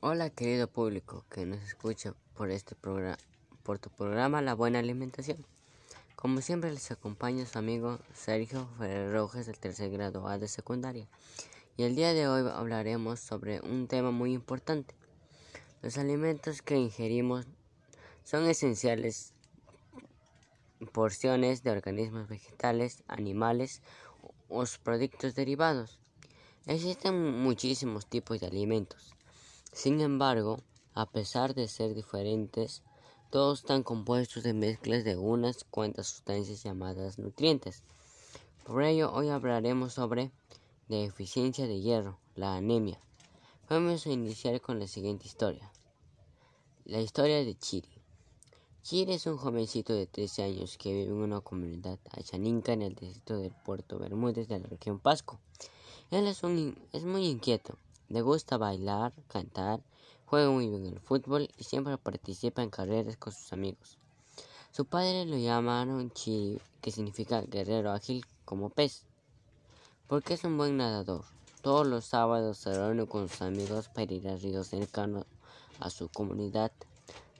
Hola querido público que nos escucha por este programa, por tu programa La Buena Alimentación. Como siempre les acompaña su amigo Sergio Ferrer Rojas del tercer grado A de secundaria. Y el día de hoy hablaremos sobre un tema muy importante. Los alimentos que ingerimos son esenciales porciones de organismos vegetales, animales o productos derivados. Existen muchísimos tipos de alimentos sin embargo, a pesar de ser diferentes, todos están compuestos de mezclas de unas cuantas sustancias llamadas nutrientes. Por ello, hoy hablaremos sobre deficiencia de hierro, la anemia. Vamos a iniciar con la siguiente historia. La historia de Chiri. Chiri es un jovencito de 13 años que vive en una comunidad achaninca en el distrito de Puerto Bermúdez de la región Pasco. Él es, es muy inquieto le gusta bailar, cantar, juega muy bien el fútbol y siempre participa en carreras con sus amigos. Su padre lo llamaron Chi, que significa guerrero ágil como pez, porque es un buen nadador. Todos los sábados se reúne con sus amigos para ir a ríos cercanos a su comunidad,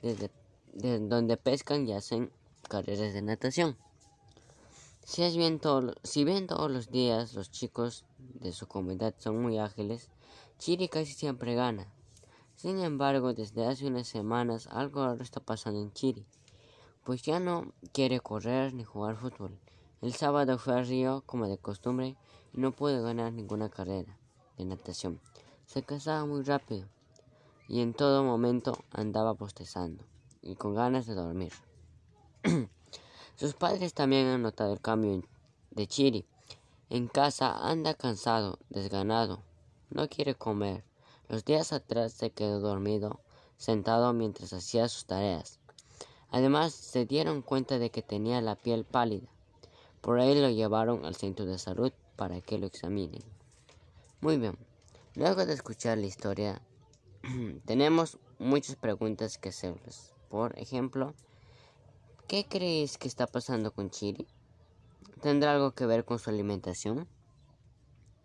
desde, donde pescan y hacen carreras de natación. Si, es bien si bien todos los días los chicos de su comunidad son muy ágiles, Chiri casi siempre gana. Sin embargo, desde hace unas semanas algo raro está pasando en Chiri, pues ya no quiere correr ni jugar fútbol. El sábado fue al río como de costumbre y no pudo ganar ninguna carrera de natación. Se cansaba muy rápido y en todo momento andaba postezando y con ganas de dormir. Sus padres también han notado el cambio de Chiri. En casa anda cansado, desganado, no quiere comer. Los días atrás se quedó dormido, sentado mientras hacía sus tareas. Además, se dieron cuenta de que tenía la piel pálida. Por ahí lo llevaron al centro de salud para que lo examinen. Muy bien. Luego de escuchar la historia, tenemos muchas preguntas que hacerles. Por ejemplo, ¿qué crees que está pasando con Chiri? ¿Tendrá algo que ver con su alimentación?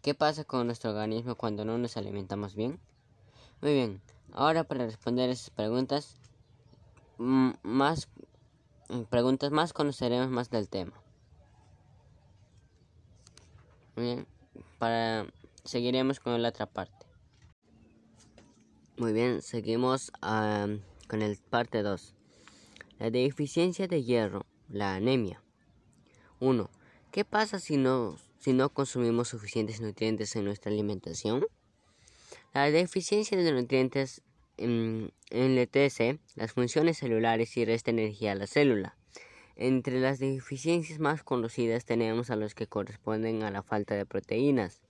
¿Qué pasa con nuestro organismo cuando no nos alimentamos bien? Muy bien, ahora para responder esas preguntas, más preguntas más conoceremos más del tema. Muy bien, para seguiremos con la otra parte. Muy bien, seguimos con el parte 2. La deficiencia de hierro, la anemia. 1. ¿Qué pasa si no si no consumimos suficientes nutrientes en nuestra alimentación? La deficiencia de nutrientes enlentece las funciones celulares y resta energía a la célula. Entre las deficiencias más conocidas tenemos a los que corresponden a la falta de proteínas,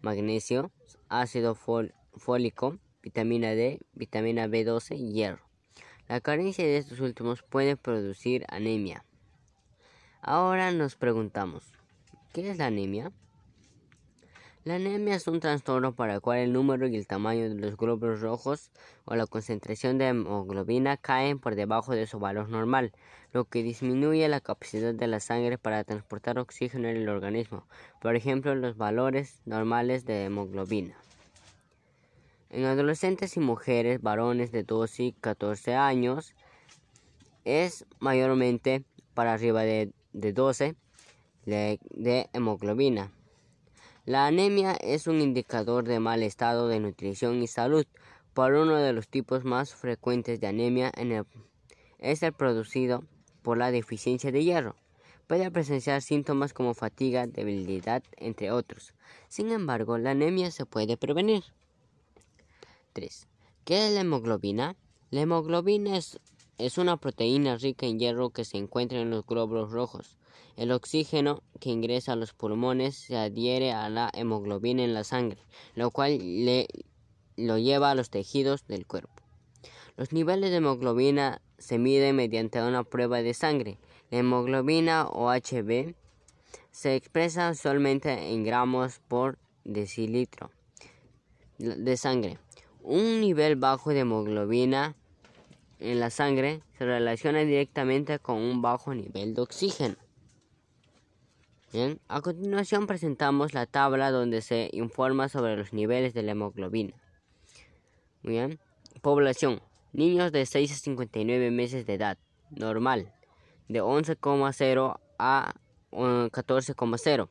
magnesio, ácido fólico, vitamina D, vitamina B12 y hierro. La carencia de estos últimos puede producir anemia. Ahora nos preguntamos, ¿Qué es la anemia? La anemia es un trastorno para el cual el número y el tamaño de los glóbulos rojos o la concentración de hemoglobina caen por debajo de su valor normal, lo que disminuye la capacidad de la sangre para transportar oxígeno en el organismo, por ejemplo los valores normales de hemoglobina. En adolescentes y mujeres varones de 12 y 14 años es mayormente para arriba de, de 12 de hemoglobina. La anemia es un indicador de mal estado de nutrición y salud. Por uno de los tipos más frecuentes de anemia es el producido por la deficiencia de hierro. Puede presenciar síntomas como fatiga, debilidad, entre otros. Sin embargo, la anemia se puede prevenir. 3. ¿Qué es la hemoglobina? La hemoglobina es, es una proteína rica en hierro que se encuentra en los glóbulos rojos. El oxígeno que ingresa a los pulmones se adhiere a la hemoglobina en la sangre, lo cual le, lo lleva a los tejidos del cuerpo. Los niveles de hemoglobina se miden mediante una prueba de sangre. La hemoglobina o HB se expresa usualmente en gramos por decilitro de sangre. Un nivel bajo de hemoglobina en la sangre se relaciona directamente con un bajo nivel de oxígeno a continuación presentamos la tabla donde se informa sobre los niveles de la hemoglobina. bien, Población. Niños de 6 a 59 meses de edad. Normal. De 11,0 a 14,0.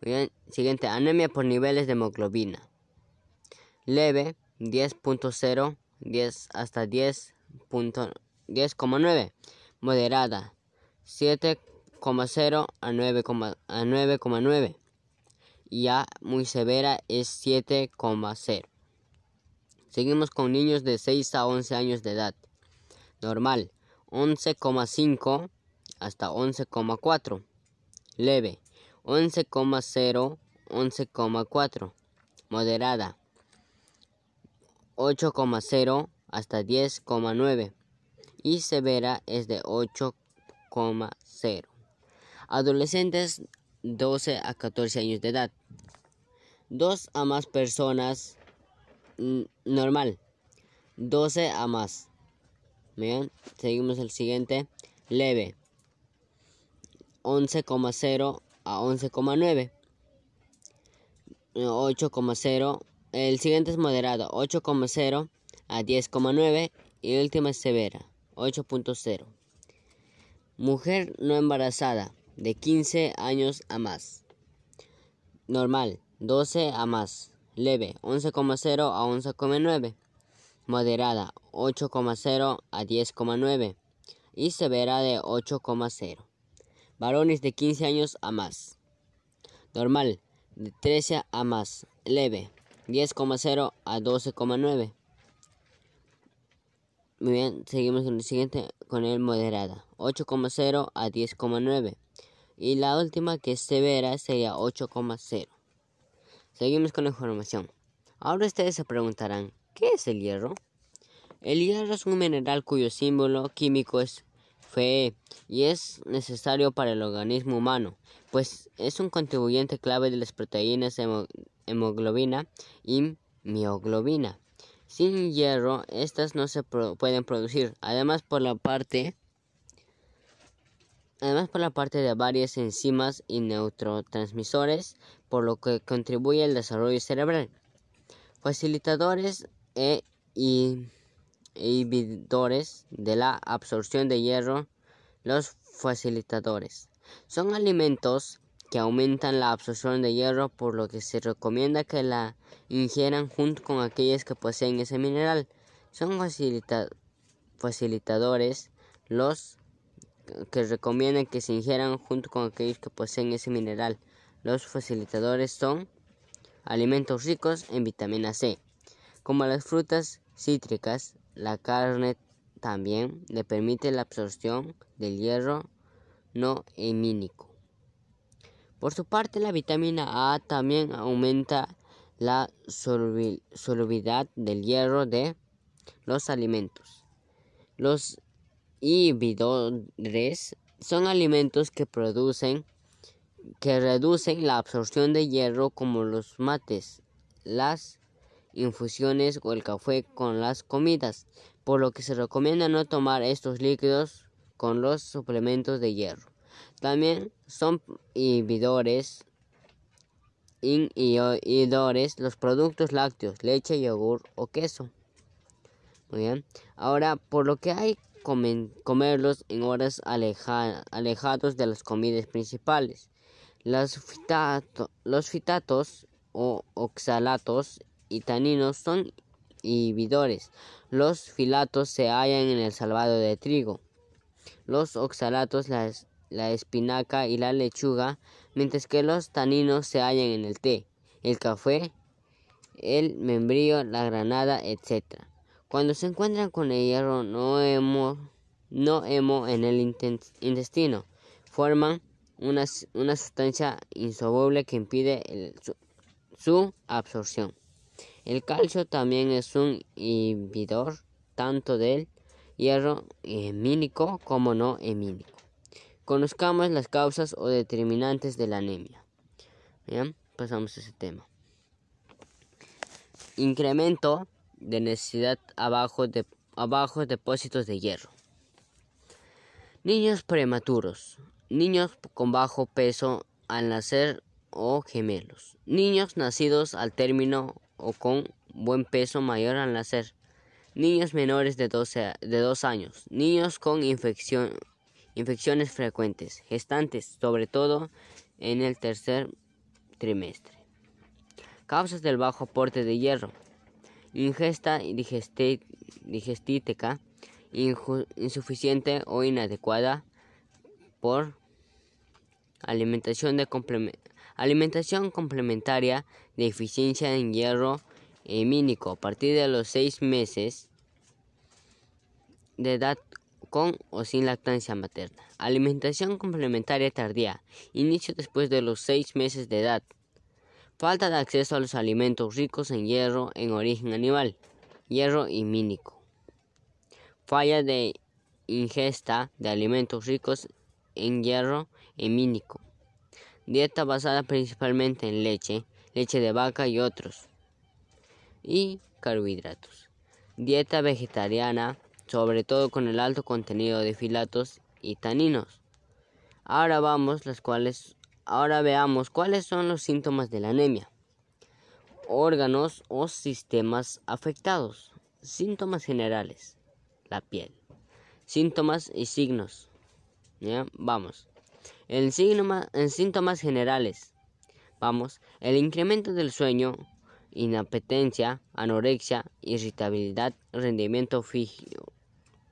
Bien, siguiente, anemia por niveles de hemoglobina. Leve, 10.0, 10 hasta 10.9. Moderada, 7,0 a 9,9. Y ya muy severa es 7,0. Seguimos con niños de 6 a 11 años de edad. Normal, 11,5 hasta 11,4. Leve, 11,0, 11,4. Moderada, 8,0 hasta 10,9. Y severa es de 8,0. Adolescentes 12 a 14 años de edad. Dos a más personas normal. 12 a más. Bien, seguimos el siguiente. Leve. 11,0 a 11,9. 8,0. El siguiente es moderado. 8,0 a 10,9. Y el último es severa. 8.0. Mujer no embarazada. De 15 años a más. Normal. 12 a más. Leve. 11,0 a 11,9. Moderada. 8,0 a 10,9. Y severa de 8,0 varones de 15 años a más. Normal, de 13 a más. Leve, 10,0 a 12,9. Muy bien, seguimos en el siguiente con el moderada, 8,0 a 10,9. Y la última que es severa sería 8,0. Seguimos con la información. Ahora ustedes se preguntarán, ¿qué es el hierro? El hierro es un mineral cuyo símbolo químico es Fe y es necesario para el organismo humano, pues es un contribuyente clave de las proteínas hemoglobina y mioglobina. Sin hierro, estas no se pueden producir. Además, por la parte además por la parte de varias enzimas y neurotransmisores, por lo que contribuye al desarrollo cerebral. Facilitadores e inhibidores de la absorción de hierro, los facilitadores. Son alimentos que aumentan la absorción de hierro, por lo que se recomienda que la ingieran junto con aquellas que poseen ese mineral. Son facilitadores los que recomiendan que se ingieran junto con aquellos que poseen ese mineral. Los facilitadores son alimentos ricos en vitamina C, como las frutas cítricas, la carne también le permite la absorción del hierro no hemínico. Por su parte, la vitamina A también aumenta la solubilidad del hierro de los alimentos. Los inhibidores son alimentos que producen que reducen la absorción de hierro como los mates, las infusiones o el café con las comidas, por lo que se recomienda no tomar estos líquidos con los suplementos de hierro. También son inhibidores, inhibidores los productos lácteos, leche, yogur o queso. Muy bien. Ahora, por lo que hay comerlos en horas alejados de las comidas principales. Los, los fitatos o oxalatos y taninos son inhibidores. Los filatos se hallan en el salvado de trigo. Los oxalatos, la, espinaca y la lechuga, mientras que los taninos se hallan en el té, el café, el membrillo, la granada, etc. Cuando se encuentran con el hierro no hemo, no hemo en el intestino, forman una, sustancia insoluble que impide su absorción. El calcio también es un inhibidor tanto del hierro hemínico como no hemínico. Conozcamos las causas o determinantes de la anemia. Bien, pasamos a ese tema. Incremento de necesidad abajo de abajo depósitos de hierro. Niños prematuros. Niños con bajo peso al nacer o gemelos. Niños nacidos al término o con buen peso mayor al nacer. niños menores de, 12, de 2 años, niños con infección, infecciones frecuentes, gestantes, sobre todo en el tercer trimestre. Causas del bajo aporte de hierro. Ingesta digestítica insuficiente o inadecuada por alimentación, de alimentación complementaria, en hierro hemínico a partir de los 6 meses de edad con o sin lactancia materna. Alimentación complementaria tardía, inicio después de los 6 meses de edad. Falta de acceso a los alimentos ricos en hierro en origen animal, hierro hemínico. Falla de ingesta de alimentos ricos en hierro hemínico. Dieta basada principalmente en leche, leche de vaca y otros. Y carbohidratos. Dieta vegetariana, sobre todo con el alto contenido de filatos y taninos. Ahora vamos las cuales ahora veamos cuáles son los síntomas de la anemia. Órganos o sistemas afectados. Síntomas generales. La piel. Síntomas y signos. Vamos. En, en síntomas generales. Vamos. El incremento del sueño, inapetencia, anorexia, irritabilidad, rendimiento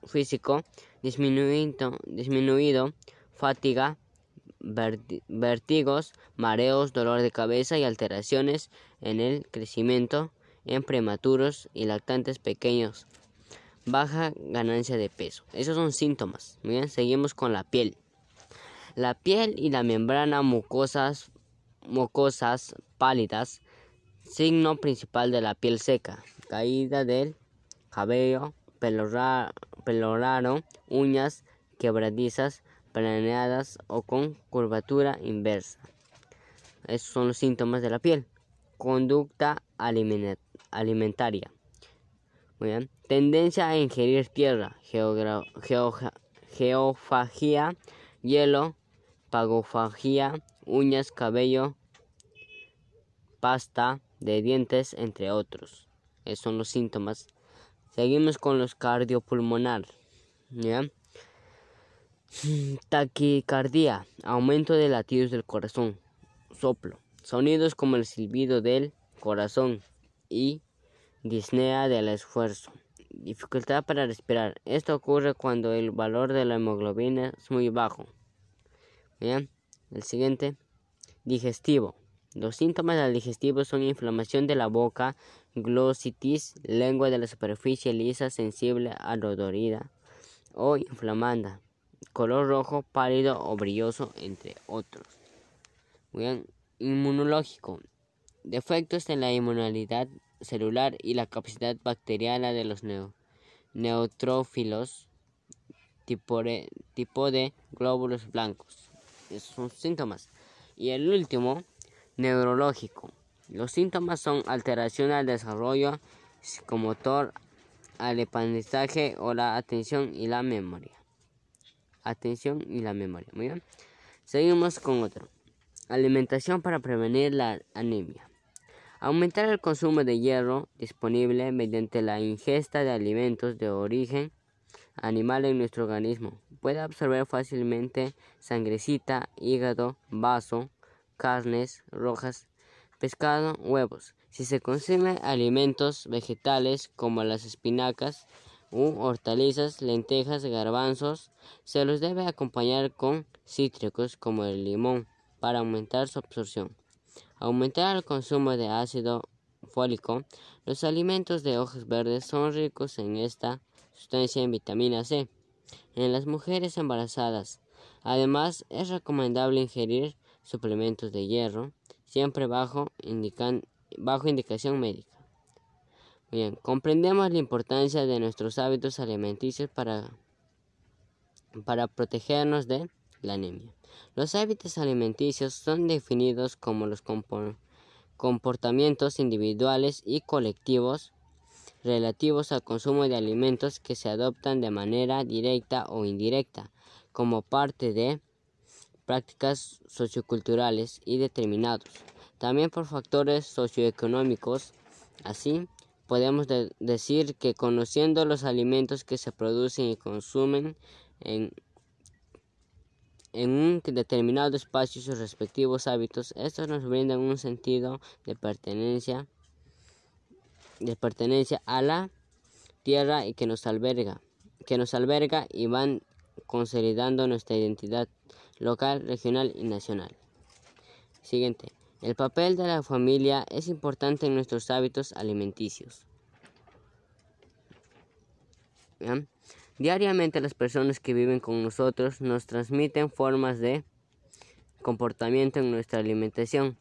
físico disminuido, disminuido fatiga, vértigos, mareos, dolor de cabeza y alteraciones en el crecimiento en prematuros y lactantes pequeños. Baja ganancia de peso. Esos son síntomas. Bien, seguimos con la piel. La piel y la membrana mucosas, mucosas pálidas, signo principal de la piel seca. Caída del cabello, pelo raro, uñas quebradizas, planeadas o con curvatura inversa. Esos son los síntomas de la piel. Conducta alimentaria. Tendencia a ingerir tierra, geofagia, hielo, pagofagia, uñas, cabello, pasta de dientes, entre otros. Esos son los síntomas. Seguimos con los cardiopulmonar. Taquicardia, aumento de latidos del corazón, soplo, sonidos como el silbido del corazón y disnea del esfuerzo. Dificultad para respirar. Esto ocurre cuando el valor de la hemoglobina es muy bajo. Bien, el siguiente, digestivo. Los síntomas del digestivo son inflamación de la boca, glositis, lengua de la superficie lisa sensible a dolorida o inflamada, color rojo pálido o brilloso, entre otros. bien, inmunológico. Defectos en la inmunidad celular y la capacidad bacteriana de los neutrófilos, tipo de, tipo de glóbulos blancos. Esos son síntomas. Y el último, neurológico. Los síntomas son alteración al desarrollo psicomotor, al aprendizaje o la atención y la memoria atención y la memoria. Muy bien. Seguimos con otro. Alimentación para prevenir la anemia. Aumentar el consumo de hierro disponible mediante la ingesta de alimentos de origen animal en nuestro organismo. Puede absorber fácilmente sangrecita, hígado, vaso, carnes rojas, pescado, huevos. Si se consume alimentos vegetales como las espinacas, u hortalizas, lentejas, garbanzos. Se los debe acompañar con cítricos como el limón para aumentar su absorción. Aumentar el consumo de ácido fólico. Los alimentos de hojas verdes son ricos en esta sustancia en vitamina C. En las mujeres embarazadas, además, es recomendable ingerir suplementos de hierro, siempre bajo, bajo indicación médica. Bien, comprendemos la importancia de nuestros hábitos alimenticios para, para protegernos de la anemia. Los hábitos alimenticios son definidos como los comportamientos individuales y colectivos relativos al consumo de alimentos que se adoptan de manera directa o indirecta como parte de prácticas socioculturales y determinados, también por factores socioeconómicos, así podemos decir que conociendo los alimentos que se producen y consumen en, en un determinado espacio y sus respectivos hábitos, estos nos brindan un sentido de pertenencia, de pertenencia a la tierra y que nos alberga, que nos alberga y van consolidando nuestra identidad local, regional y nacional. Siguiente. El papel de la familia es importante en nuestros hábitos alimenticios. Diariamente las personas que viven con nosotros nos transmiten formas de comportamiento en nuestra alimentación.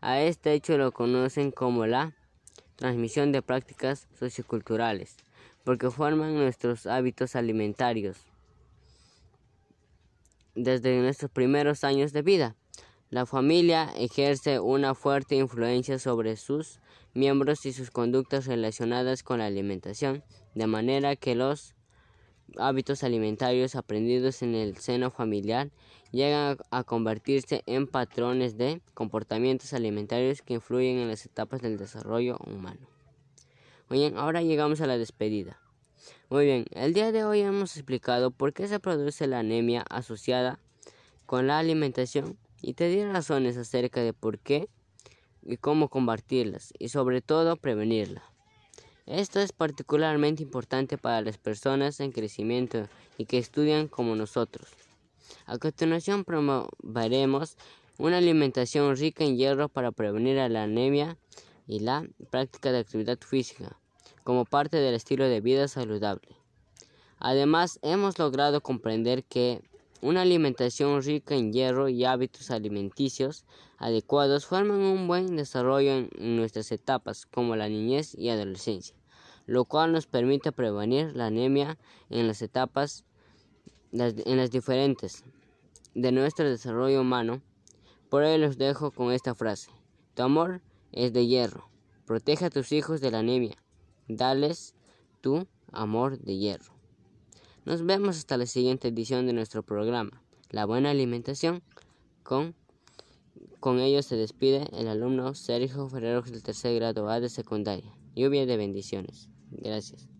A este hecho lo conocen como la transmisión de prácticas socioculturales, porque forman nuestros hábitos alimentarios desde nuestros primeros años de vida. La familia ejerce una fuerte influencia sobre sus miembros y sus conductas relacionadas con la alimentación, de manera que los hábitos alimentarios aprendidos en el seno familiar llegan a convertirse en patrones de comportamientos alimentarios que influyen en las etapas del desarrollo humano. bien, ahora llegamos a la despedida. Muy bien, el día de hoy hemos explicado por qué se produce la anemia asociada con la alimentación y te di razones acerca de por qué y cómo combatirlas y sobre todo prevenirla. Esto es particularmente importante para las personas en crecimiento y que estudian como nosotros. A continuación promoveremos una alimentación rica en hierro para prevenir la anemia y la práctica de actividad física como parte del estilo de vida saludable. Además, hemos logrado comprender que una alimentación rica en hierro y hábitos alimenticios adecuados forman un buen desarrollo en nuestras etapas como la niñez y adolescencia, lo cual nos permite prevenir la anemia en las etapas en las diferentes de nuestro desarrollo humano. Por ello los dejo con esta frase: Tu amor es de hierro. Protege a tus hijos de la anemia. Dales tu amor de hierro. Nos vemos hasta la siguiente edición de nuestro programa, La Buena Alimentación. Con, con ello se despide el alumno Sergio Ferreros del tercer grado A de secundaria. Lluvia de bendiciones. Gracias.